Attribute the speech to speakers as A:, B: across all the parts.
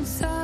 A: inside.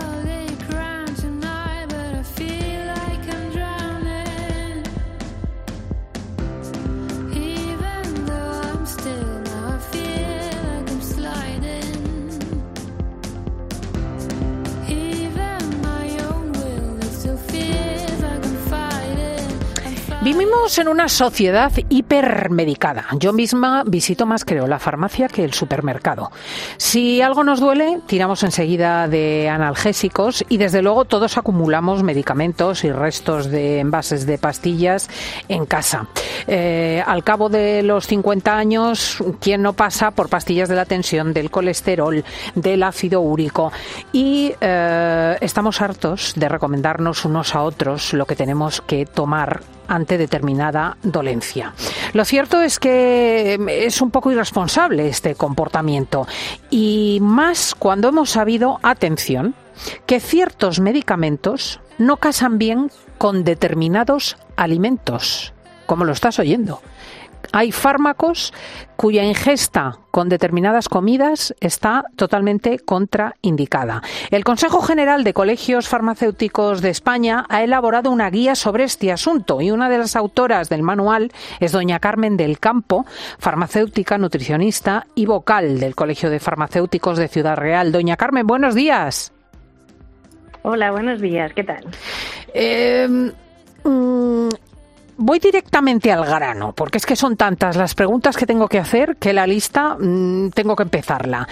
A: Vivimos en una sociedad hipermedicada. Yo misma visito más, creo, la farmacia que el supermercado. Si algo nos duele, tiramos enseguida de analgésicos y, desde luego, todos acumulamos medicamentos y restos de envases de pastillas en casa. Eh, al cabo de los 50 años, ¿quién no pasa por pastillas de la tensión, del colesterol, del ácido úrico? Y eh, estamos hartos de recomendarnos unos a otros lo que tenemos que tomar ante determinada dolencia. Lo cierto es que em, es un poco irresponsable este comportamiento y más cuando hemos sabido, atención, que ciertos medicamentos no casan bien con determinados alimentos, como lo estás oyendo. Hay fármacos cuya ingesta con determinadas comidas está totalmente contraindicada. El Consejo General de Colegios Farmacéuticos de España ha elaborado una guía sobre este asunto y una de las autoras del manual es doña Carmen del Campo, farmacéutica, nutricionista y vocal del Colegio de Farmacéuticos de Ciudad Real. Doña Carmen, buenos días.
B: Hola, buenos días. ¿Qué tal?
A: Eh, mm, voy directamente al grano, porque es que son tantas las preguntas que tengo que hacer que la lista mm, tengo que empezarla.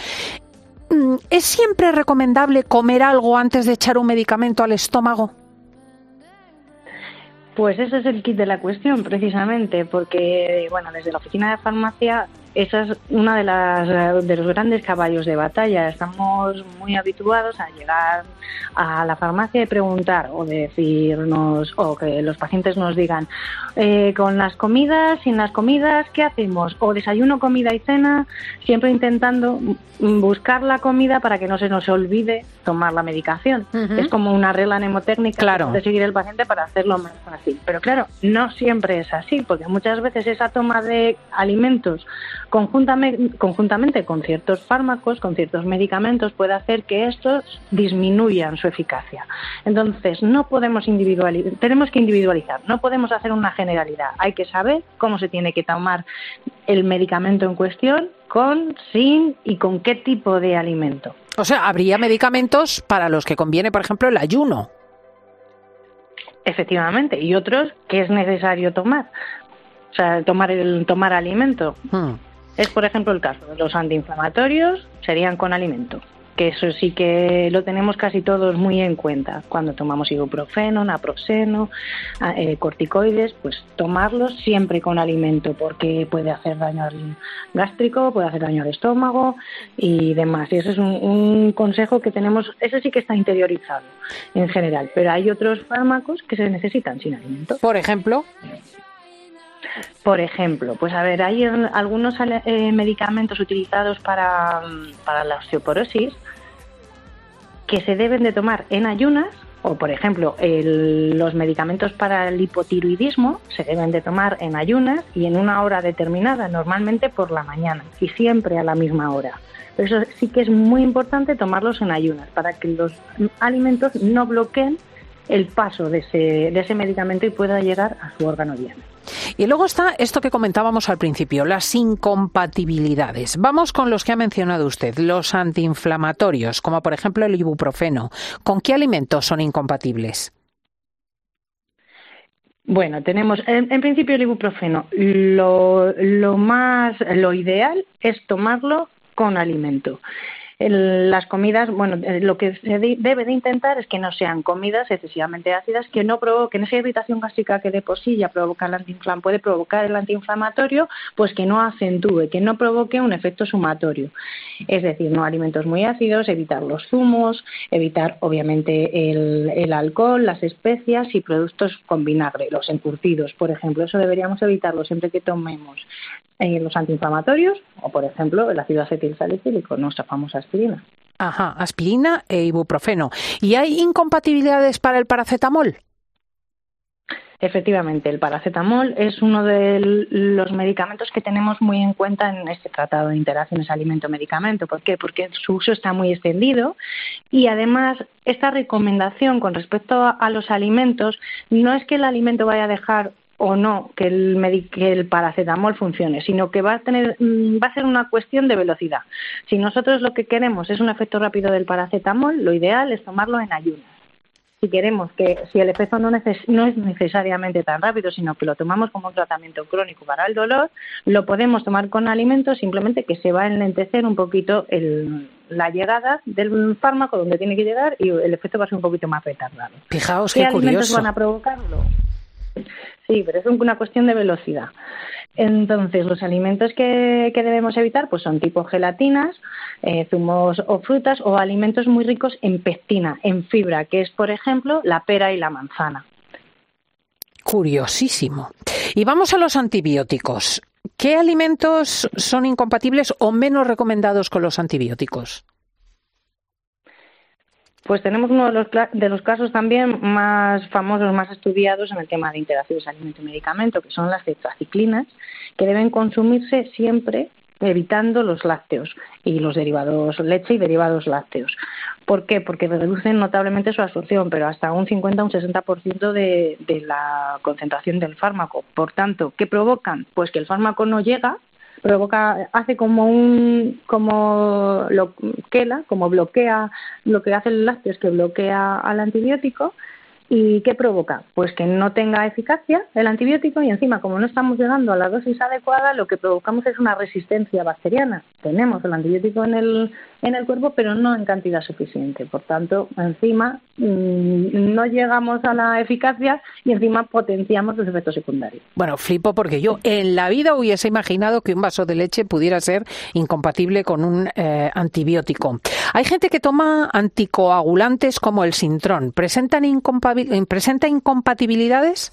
A: Mm, ¿Es siempre recomendable comer algo antes de echar un medicamento al estómago?
B: Pues ese es el kit de la cuestión, precisamente, porque, bueno, desde la oficina de farmacia esa es una de las de los grandes caballos de batalla. Estamos muy habituados a llegar a la farmacia y preguntar o decirnos o que los pacientes nos digan eh, con las comidas, sin las comidas, ¿qué hacemos? O desayuno, comida y cena, siempre intentando buscar la comida para que no se nos olvide tomar la medicación. Es como una regla mnemotécnica de seguir el paciente para hacerlo más fácil. Pero claro, no siempre es así, porque muchas veces esa toma de alimentos conjuntamente, conjuntamente con ciertos fármacos, con ciertos medicamentos, puede hacer que estos disminuyan su eficacia. Entonces, no podemos individualizar, tenemos que individualizar, no podemos hacer una generalidad. Hay que saber cómo se tiene que tomar el medicamento en cuestión, con, sin y con qué tipo de alimento.
A: O sea, habría medicamentos para los que conviene, por ejemplo, el ayuno.
B: Efectivamente, y otros que es necesario tomar. O sea, tomar el tomar alimento. Hmm. Es, por ejemplo, el caso de los antiinflamatorios, serían con alimento, que eso sí que lo tenemos casi todos muy en cuenta. Cuando tomamos ibuprofeno, naproxeno, eh, corticoides, pues tomarlos siempre con alimento, porque puede hacer daño al gástrico, puede hacer daño al estómago y demás. Y ese es un, un consejo que tenemos, eso sí que está interiorizado en general, pero hay otros fármacos que se necesitan sin alimento.
A: Por ejemplo.
B: Por ejemplo, pues a ver, hay algunos eh, medicamentos utilizados para, la osteoporosis que se deben de tomar en ayunas o por ejemplo los medicamentos para el hipotiroidismo se deben de tomar en ayunas y en una hora determinada, normalmente por la mañana y siempre a la misma hora. Pero eso sí que es muy importante tomarlos en ayunas para que los alimentos no bloqueen el paso de ese, de ese medicamento y pueda llegar a su órgano diana.
A: Y luego está esto que comentábamos al principio, las incompatibilidades. Vamos con los que ha mencionado usted, los antiinflamatorios, como por ejemplo el ibuprofeno. ¿Con qué alimentos son incompatibles?
B: Bueno, tenemos en, principio el ibuprofeno. Lo, lo más, lo ideal es tomarlo con alimento las comidas, bueno, eh, lo que se debe de intentar es que no sean comidas excesivamente ácidas, que no provoquen esa irritación gástrica que de por sí ya provoca el antiinflam puede provocar el antiinflamatorio, pues que no acentúe, que no provoque un efecto sumatorio. Es decir, no alimentos muy ácidos, evitar los zumos, evitar obviamente el, el alcohol, las especias y productos con vinagre, los encurtidos, por ejemplo. Eso deberíamos evitarlo siempre que tomemos eh, los antiinflamatorios o, por ejemplo, el ácido acetilsalicílico, nuestra famosa aspirina.
A: Ajá, aspirina e ibuprofeno. ¿Y hay incompatibilidades para el paracetamol?
B: efectivamente, el paracetamol es uno de los medicamentos que tenemos muy en cuenta en este tratado de interacciones alimento-medicamento. ¿Por qué? Porque su uso está muy extendido y además esta recomendación con respecto a los alimentos no es que el alimento vaya a dejar o no que el, que el paracetamol funcione, sino que va a tener mm, va a ser una cuestión de velocidad. Si nosotros lo que queremos es un efecto rápido del paracetamol, lo ideal es tomarlo en ayunas si queremos que si el efecto no, no, es necesariamente tan rápido, sino que lo tomamos como un tratamiento crónico para el dolor, lo podemos tomar con alimentos simplemente que se va a enlentecer un poquito el, la llegada del fármaco donde tiene que llegar y el efecto va a ser un poquito más retardado.
A: Fijaos qué,
B: ¿Qué alimentos van a provocarlo? Sí, pero es una cuestión de velocidad. Entonces, los alimentos que, debemos evitar pues son tipo gelatinas, eh, zumos o frutas o alimentos muy ricos en pectina, en fibra, que es, por ejemplo, la pera y la manzana.
A: Curiosísimo. Y vamos a los antibióticos. ¿Qué alimentos son incompatibles o menos recomendados con los antibióticos?
B: Pues tenemos uno de los, de los casos también más famosos, más estudiados en el tema de interacciones alimento-medicamento, que son las tetraciclinas, que deben consumirse siempre evitando los lácteos y los derivados leche y derivados lácteos. ¿Por qué? Porque reducen notablemente su absorción, pero hasta un 50 o un 60% de, de la concentración del fármaco. Por tanto, ¿qué provocan? Pues que el fármaco no llega provoca, hace como un, como lo quela, como bloquea, lo que hace el lácteo es que bloquea al antibiótico ¿Y qué provoca? Pues que no tenga eficacia el antibiótico y encima, como no estamos llegando a la dosis adecuada, lo que provocamos es una resistencia bacteriana. Tenemos el antibiótico en el, en el cuerpo, pero no en cantidad suficiente. Por tanto, encima mm, no llegamos a la eficacia y encima potenciamos los efectos secundarios.
A: Bueno, flipo porque yo en la vida hubiese imaginado que un vaso de leche pudiera ser incompatible con un eh, antibiótico. Hay gente que toma anticoagulantes como el Sintrón. ¿Presentan ¿Presenta incompatibilidades?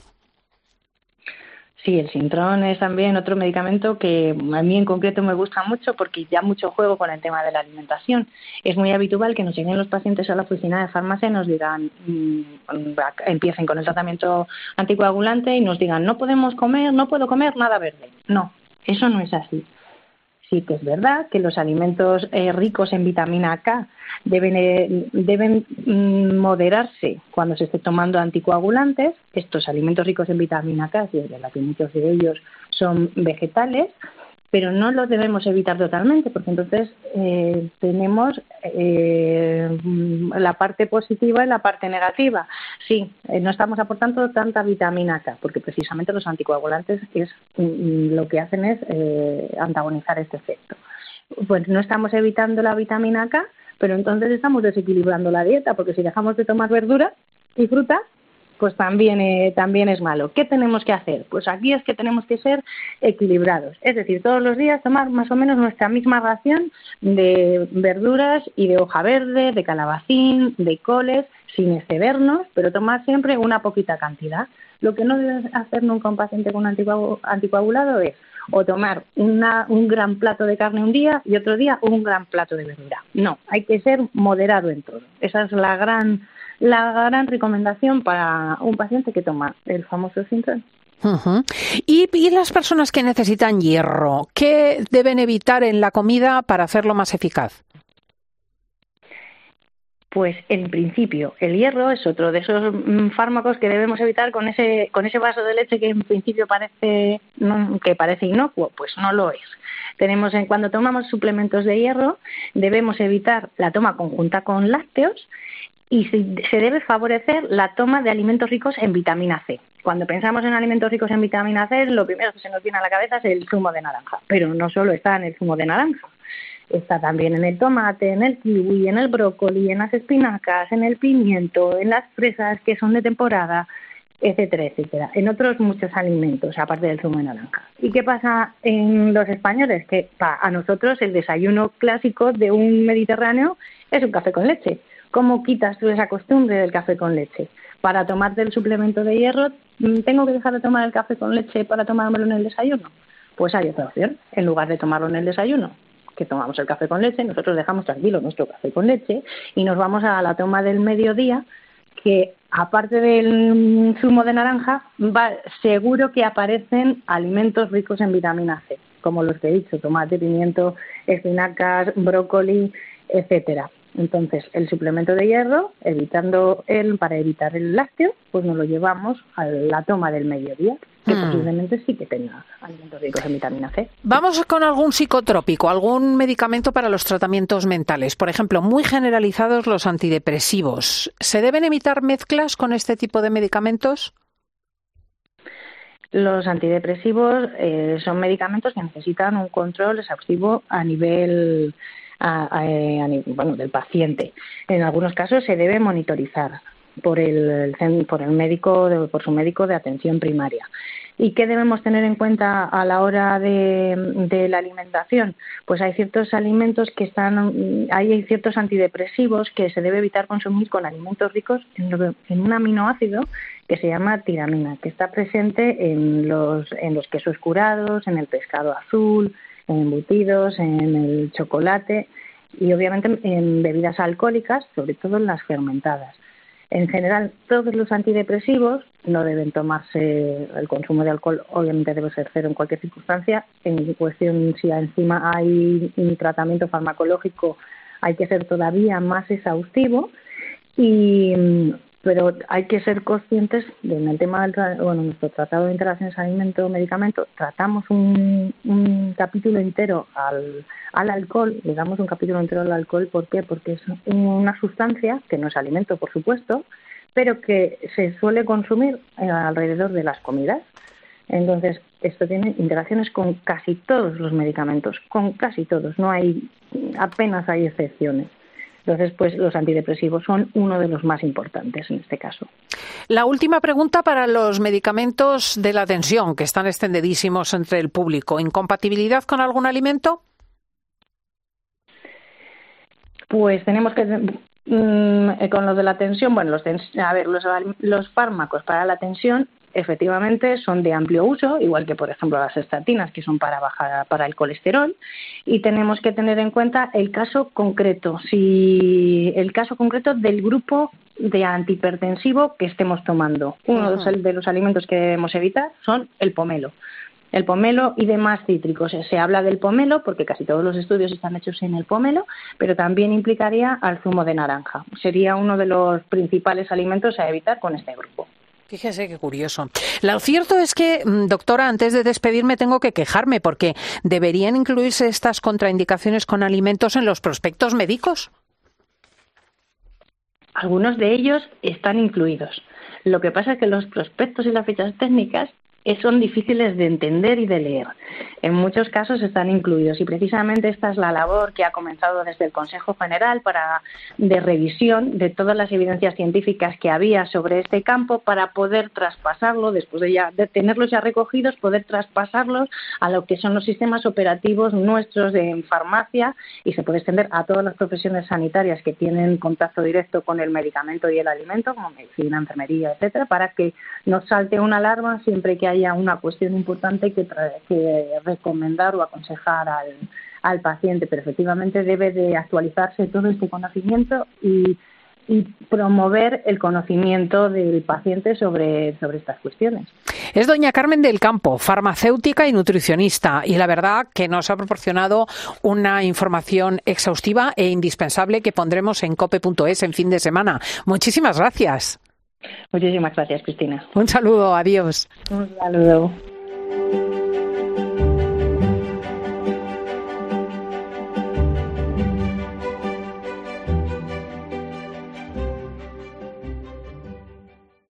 B: Sí, el Sintrón es también otro medicamento que a mí en concreto me gusta mucho porque ya mucho juego con el tema de la alimentación. Es muy habitual que nos lleguen los pacientes a la oficina de farmacia y nos digan, mm, empiecen con el tratamiento anticoagulante y nos digan, no podemos comer, no puedo comer nada verde. No, eso no es así sí que es verdad que los alimentos eh, ricos en vitamina K deben, eh, deben mm, moderarse cuando se esté tomando anticoagulantes. Estos alimentos ricos en vitamina K, de la que muchos de ellos son vegetales, pero no lo debemos evitar totalmente, porque entonces eh, tenemos eh, la parte positiva y la parte negativa. Sí, eh, no estamos aportando tanta vitamina K, porque precisamente los anticoagulantes es mm, lo que hacen es antagonizar este efecto. Pues no estamos evitando la vitamina K, pero entonces estamos desequilibrando la dieta, porque si dejamos de tomar verdura y fruta, pues también, eh, también es malo. ¿Qué tenemos que hacer? Pues aquí es que tenemos que ser equilibrados. Es decir, todos los días tomar más o menos nuestra misma ración de verduras y de hoja verde, de calabacín, de coles, sin excedernos, pero tomar siempre una poquita cantidad. Lo que no debe hacer nunca un paciente con un anticoagulado es o tomar un gran plato de carne un día y otro día un gran plato de verdura. No, hay que ser moderado en todo. Esa es la gran la gran recomendación para un paciente que toma el famoso síntoma.
A: ¿Y, ¿Y, las personas que necesitan hierro, qué deben evitar en la comida para hacerlo más eficaz?
B: Pues en principio el hierro es otro de esos mm, fármacos que debemos evitar con ese con ese vaso de leche que en principio parece que parece inocuo, pues no lo es. Tenemos en cuando tomamos suplementos de hierro debemos evitar la toma conjunta con lácteos y se debe favorecer la toma de alimentos ricos en vitamina C. Cuando pensamos en alimentos ricos en vitamina C, lo primero que se nos viene a la cabeza es el zumo de naranja, pero no solo está en el zumo de naranja, está también en el tomate, en el kiwi, en el brócoli, en las espinacas, en el pimiento, en las fresas que son de temporada, etcétera, etcétera, en otros muchos alimentos, aparte del zumo de naranja. ¿Y qué pasa en los españoles? Que a nosotros el desayuno clásico de un mediterráneo es un café con leche ¿Cómo quitas tú esa costumbre del café con leche? Para tomarte el suplemento de hierro, mm, ¿tengo que dejar de tomar el café con leche para tomármelo en el desayuno? Pues hay otra opción, en lugar de tomarlo en el desayuno, que tomamos el café con leche, nosotros dejamos tranquilo nuestro café con leche y nos vamos a la toma del mediodía, que aparte del zumo de naranja, va, seguro que aparecen alimentos ricos en vitamina C, como los que he dicho, tomate, pimiento, espinacas, brócoli, etcétera. Entonces, el suplemento de hierro, evitando el, para evitar el lácteo, pues nos lo llevamos a la toma del mediodía, que hmm. posiblemente sí que tenga alimentos ricos en vitamina C.
A: Vamos con algún psicotrópico, algún medicamento para los tratamientos mentales. Por ejemplo, muy generalizados los antidepresivos. ¿Se deben evitar mezclas con este tipo de medicamentos?
B: Los antidepresivos eh, son medicamentos que necesitan un control exhaustivo a nivel bueno, del paciente. En algunos casos se debe monitorizar por el, por el médico, por su médico de atención primaria. ¿Y qué debemos tener en cuenta a la hora de, la alimentación? Pues hay ciertos alimentos que están, hay ciertos antidepresivos que se debe evitar consumir con alimentos ricos en, en un aminoácido que se llama tiramina, que está presente en los, en los quesos curados, en el pescado azul, en embutidos, en el chocolate y obviamente en bebidas alcohólicas, sobre todo en las fermentadas. En general, todos los antidepresivos no deben tomarse, el consumo de alcohol obviamente debe ser cero en cualquier circunstancia. En cuestión si encima hay un tratamiento farmacológico, hay que ser todavía más exhaustivo. Y pero hay que ser conscientes de en el tema del bueno nuestro tratado de interacciones alimento medicamento tratamos un, un capítulo entero al, al alcohol le damos un capítulo entero al alcohol ¿por qué? porque es una sustancia que no es alimento por supuesto pero que se suele consumir eh, alrededor de las comidas entonces esto tiene interacciones con casi todos los medicamentos con casi todos no hay apenas hay excepciones entonces, pues los antidepresivos son uno de los más importantes en este caso.
A: La última pregunta para los medicamentos de la tensión, que están extendidísimos entre el público. ¿Incompatibilidad con algún alimento?
B: Pues tenemos que mm, con los de la tensión, bueno, los, a ver, los, los fármacos para la tensión efectivamente son de amplio uso, igual que por ejemplo las estatinas que son para bajar para el colesterol y tenemos que tener en cuenta el caso concreto, si el caso concreto del grupo de antihipertensivo que estemos tomando. Uno de los alimentos que debemos evitar son el pomelo. El pomelo y demás cítricos. Se habla del pomelo porque casi todos los estudios están hechos en el pomelo, pero también implicaría al zumo de naranja. Sería uno de los principales alimentos a evitar con este grupo.
A: Fíjese qué curioso. Lo cierto es que, mm, doctora, antes de despedirme tengo que quejarme porque deberían incluirse estas contraindicaciones con alimentos en los prospectos médicos.
B: Algunos de ellos están incluidos. Lo que pasa es que los prospectos y las fichas técnicas son difíciles de entender y de leer. En muchos casos están incluidos y precisamente esta es la labor que ha comenzado desde el Consejo General para de revisión de todas las evidencias científicas que había sobre este campo para poder traspasarlo después de ya de tenerlos ya recogidos, poder traspasarlos a lo que son los sistemas operativos nuestros de farmacia y se puede extender a todas las profesiones sanitarias que tienen contacto directo con el medicamento y el alimento, como medicina, enfermería, etcétera, para que no salte una alarma siempre que haya una cuestión importante que, que recomendar o aconsejar al, paciente, pero efectivamente debe de actualizarse todo este conocimiento y, y promover el conocimiento del paciente sobre, sobre estas cuestiones.
A: Es doña Carmen del Campo, farmacéutica y nutricionista, y la verdad que nos ha proporcionado una información exhaustiva e indispensable que pondremos en cope.es en fin de semana. Muchísimas gracias.
B: Muchísimas gracias, Cristina.
A: Un saludo, adiós.
B: Un saludo.